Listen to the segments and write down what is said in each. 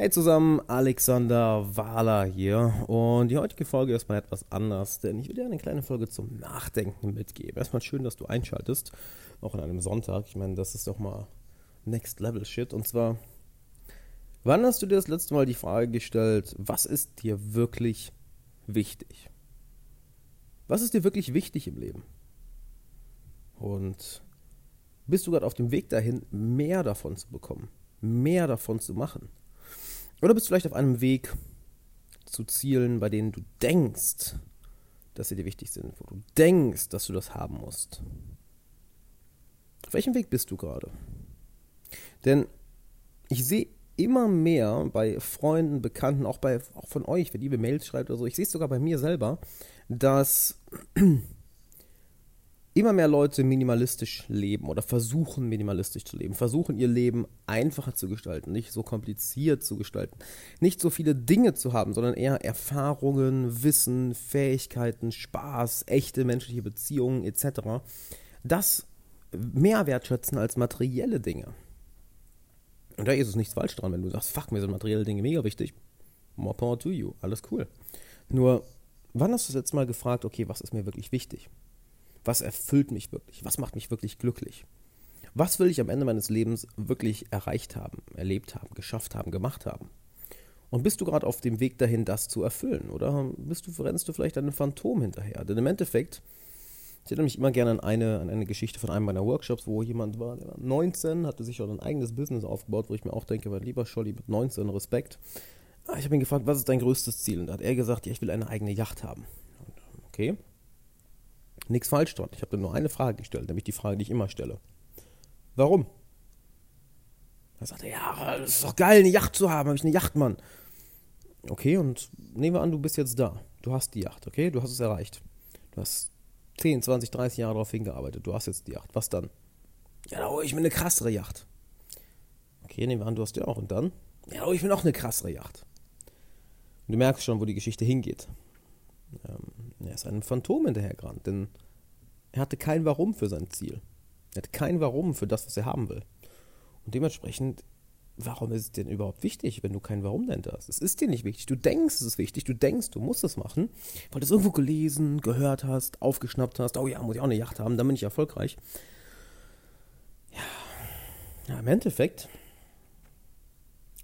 Hey zusammen, Alexander Wahler hier und die heutige Folge ist mal etwas anders, denn ich will dir eine kleine Folge zum Nachdenken mitgeben. Erstmal schön, dass du einschaltest, auch an einem Sonntag. Ich meine, das ist doch mal Next Level Shit und zwar, wann hast du dir das letzte Mal die Frage gestellt, was ist dir wirklich wichtig? Was ist dir wirklich wichtig im Leben? Und bist du gerade auf dem Weg dahin, mehr davon zu bekommen, mehr davon zu machen? Oder bist du vielleicht auf einem Weg zu Zielen, bei denen du denkst, dass sie dir wichtig sind, wo du denkst, dass du das haben musst. Auf welchem Weg bist du gerade? Denn ich sehe immer mehr bei Freunden, Bekannten, auch bei auch von euch, wenn ihr Mails schreibt oder so, ich sehe es sogar bei mir selber, dass immer mehr Leute minimalistisch leben oder versuchen minimalistisch zu leben, versuchen ihr Leben einfacher zu gestalten, nicht so kompliziert zu gestalten, nicht so viele Dinge zu haben, sondern eher Erfahrungen, Wissen, Fähigkeiten, Spaß, echte menschliche Beziehungen etc. Das mehr wertschätzen als materielle Dinge. Und da ist es nichts falsch dran, wenn du sagst, fuck, mir sind materielle Dinge mega wichtig. More power to you, alles cool. Nur, wann hast du das jetzt mal gefragt, okay, was ist mir wirklich wichtig? Was erfüllt mich wirklich? Was macht mich wirklich glücklich? Was will ich am Ende meines Lebens wirklich erreicht haben, erlebt haben, geschafft haben, gemacht haben? Und bist du gerade auf dem Weg dahin, das zu erfüllen? Oder bist du, rennst du vielleicht einem Phantom hinterher? Denn im Endeffekt, ich erinnere mich immer gerne an eine, an eine Geschichte von einem meiner Workshops, wo jemand war, der war 19, hatte sich schon ein eigenes Business aufgebaut, wo ich mir auch denke, mein lieber Scholli mit 19, Respekt. Ah, ich habe ihn gefragt, was ist dein größtes Ziel? Und da hat er gesagt, ja, ich will eine eigene Yacht haben. Okay, nichts falsch dran. Ich habe nur eine Frage gestellt, nämlich die Frage, die ich immer stelle. Warum? Da sagt er, ja, das ist doch geil, eine Yacht zu haben, habe ich eine Yacht, Mann. Okay, und nehmen wir an, du bist jetzt da. Du hast die Yacht, okay? Du hast es erreicht. Du hast 10, 20, 30 Jahre darauf hingearbeitet. Du hast jetzt die Yacht. Was dann? Ja, da hole ich mir eine krassere Yacht. Okay, nehmen wir an, du hast die auch. Und dann? Ja, da hole ich mir noch eine krassere Yacht. Und du merkst schon, wo die Geschichte hingeht. Ähm, er ist einem Phantom hinterhergerannt, denn er hatte kein Warum für sein Ziel. Er hatte kein Warum für das, was er haben will. Und dementsprechend, warum ist es denn überhaupt wichtig, wenn du kein Warum dahinter hast? Es ist dir nicht wichtig. Du denkst, es ist wichtig. Du denkst, du musst es machen, weil du es irgendwo gelesen, gehört hast, aufgeschnappt hast. Oh ja, muss ich auch eine Yacht haben, dann bin ich erfolgreich. Ja, ja im Endeffekt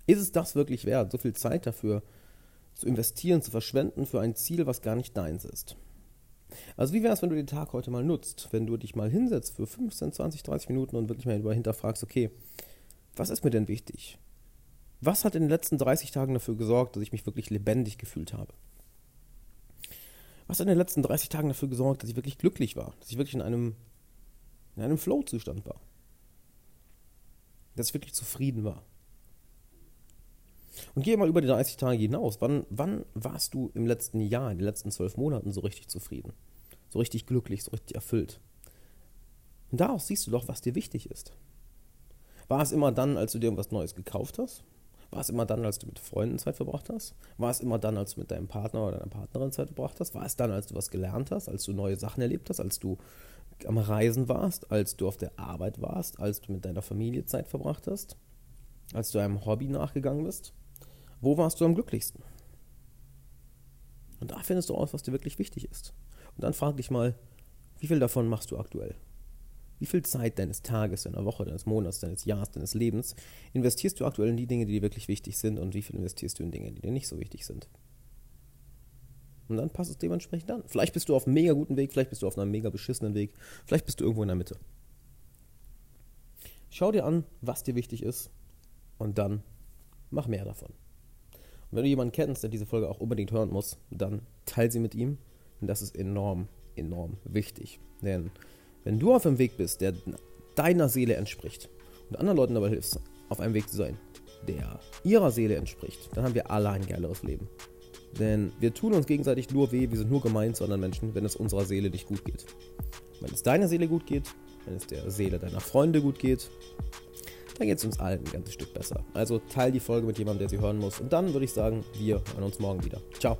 ist es das wirklich wert, so viel Zeit dafür zu investieren, zu verschwenden für ein Ziel, was gar nicht deins ist. Also wie wäre es, wenn du den Tag heute mal nutzt, wenn du dich mal hinsetzt für 15, 20, 30 Minuten und wirklich mal hinterfragst, okay, was ist mir denn wichtig? Was hat in den letzten 30 Tagen dafür gesorgt, dass ich mich wirklich lebendig gefühlt habe? Was hat in den letzten 30 Tagen dafür gesorgt, dass ich wirklich glücklich war, dass ich wirklich in einem, in einem Flow-Zustand war? Dass ich wirklich zufrieden war? Und gehe mal über die 30 Tage hinaus. Wann, wann warst du im letzten Jahr, in den letzten zwölf Monaten so richtig zufrieden? So richtig glücklich, so richtig erfüllt? Und daraus siehst du doch, was dir wichtig ist. War es immer dann, als du dir irgendwas Neues gekauft hast? War es immer dann, als du mit Freunden Zeit verbracht hast? War es immer dann, als du mit deinem Partner oder deiner Partnerin Zeit verbracht hast? War es dann, als du was gelernt hast, als du neue Sachen erlebt hast, als du am Reisen warst, als du auf der Arbeit warst, als du mit deiner Familie Zeit verbracht hast, als du einem Hobby nachgegangen bist? Wo warst du am glücklichsten? Und da findest du aus, was dir wirklich wichtig ist. Und dann frag dich mal, wie viel davon machst du aktuell? Wie viel Zeit deines Tages, deiner Woche, deines Monats, deines Jahres, deines Lebens investierst du aktuell in die Dinge, die dir wirklich wichtig sind und wie viel investierst du in Dinge, die dir nicht so wichtig sind? Und dann passt es dementsprechend an. Vielleicht bist du auf einem mega guten Weg, vielleicht bist du auf einem mega beschissenen Weg, vielleicht bist du irgendwo in der Mitte. Schau dir an, was dir wichtig ist und dann mach mehr davon. Wenn du jemanden kennst, der diese Folge auch unbedingt hören muss, dann teile sie mit ihm. Und das ist enorm, enorm wichtig. Denn wenn du auf einem Weg bist, der deiner Seele entspricht und anderen Leuten dabei hilfst, auf einem Weg zu sein, der ihrer Seele entspricht, dann haben wir alle ein geileres Leben. Denn wir tun uns gegenseitig nur weh, wir sind nur gemein zu anderen Menschen, wenn es unserer Seele nicht gut geht. Wenn es deiner Seele gut geht, wenn es der Seele deiner Freunde gut geht, dann geht es uns allen ein ganzes Stück besser. Also teil die Folge mit jemandem, der sie hören muss. Und dann würde ich sagen, wir hören uns morgen wieder. Ciao.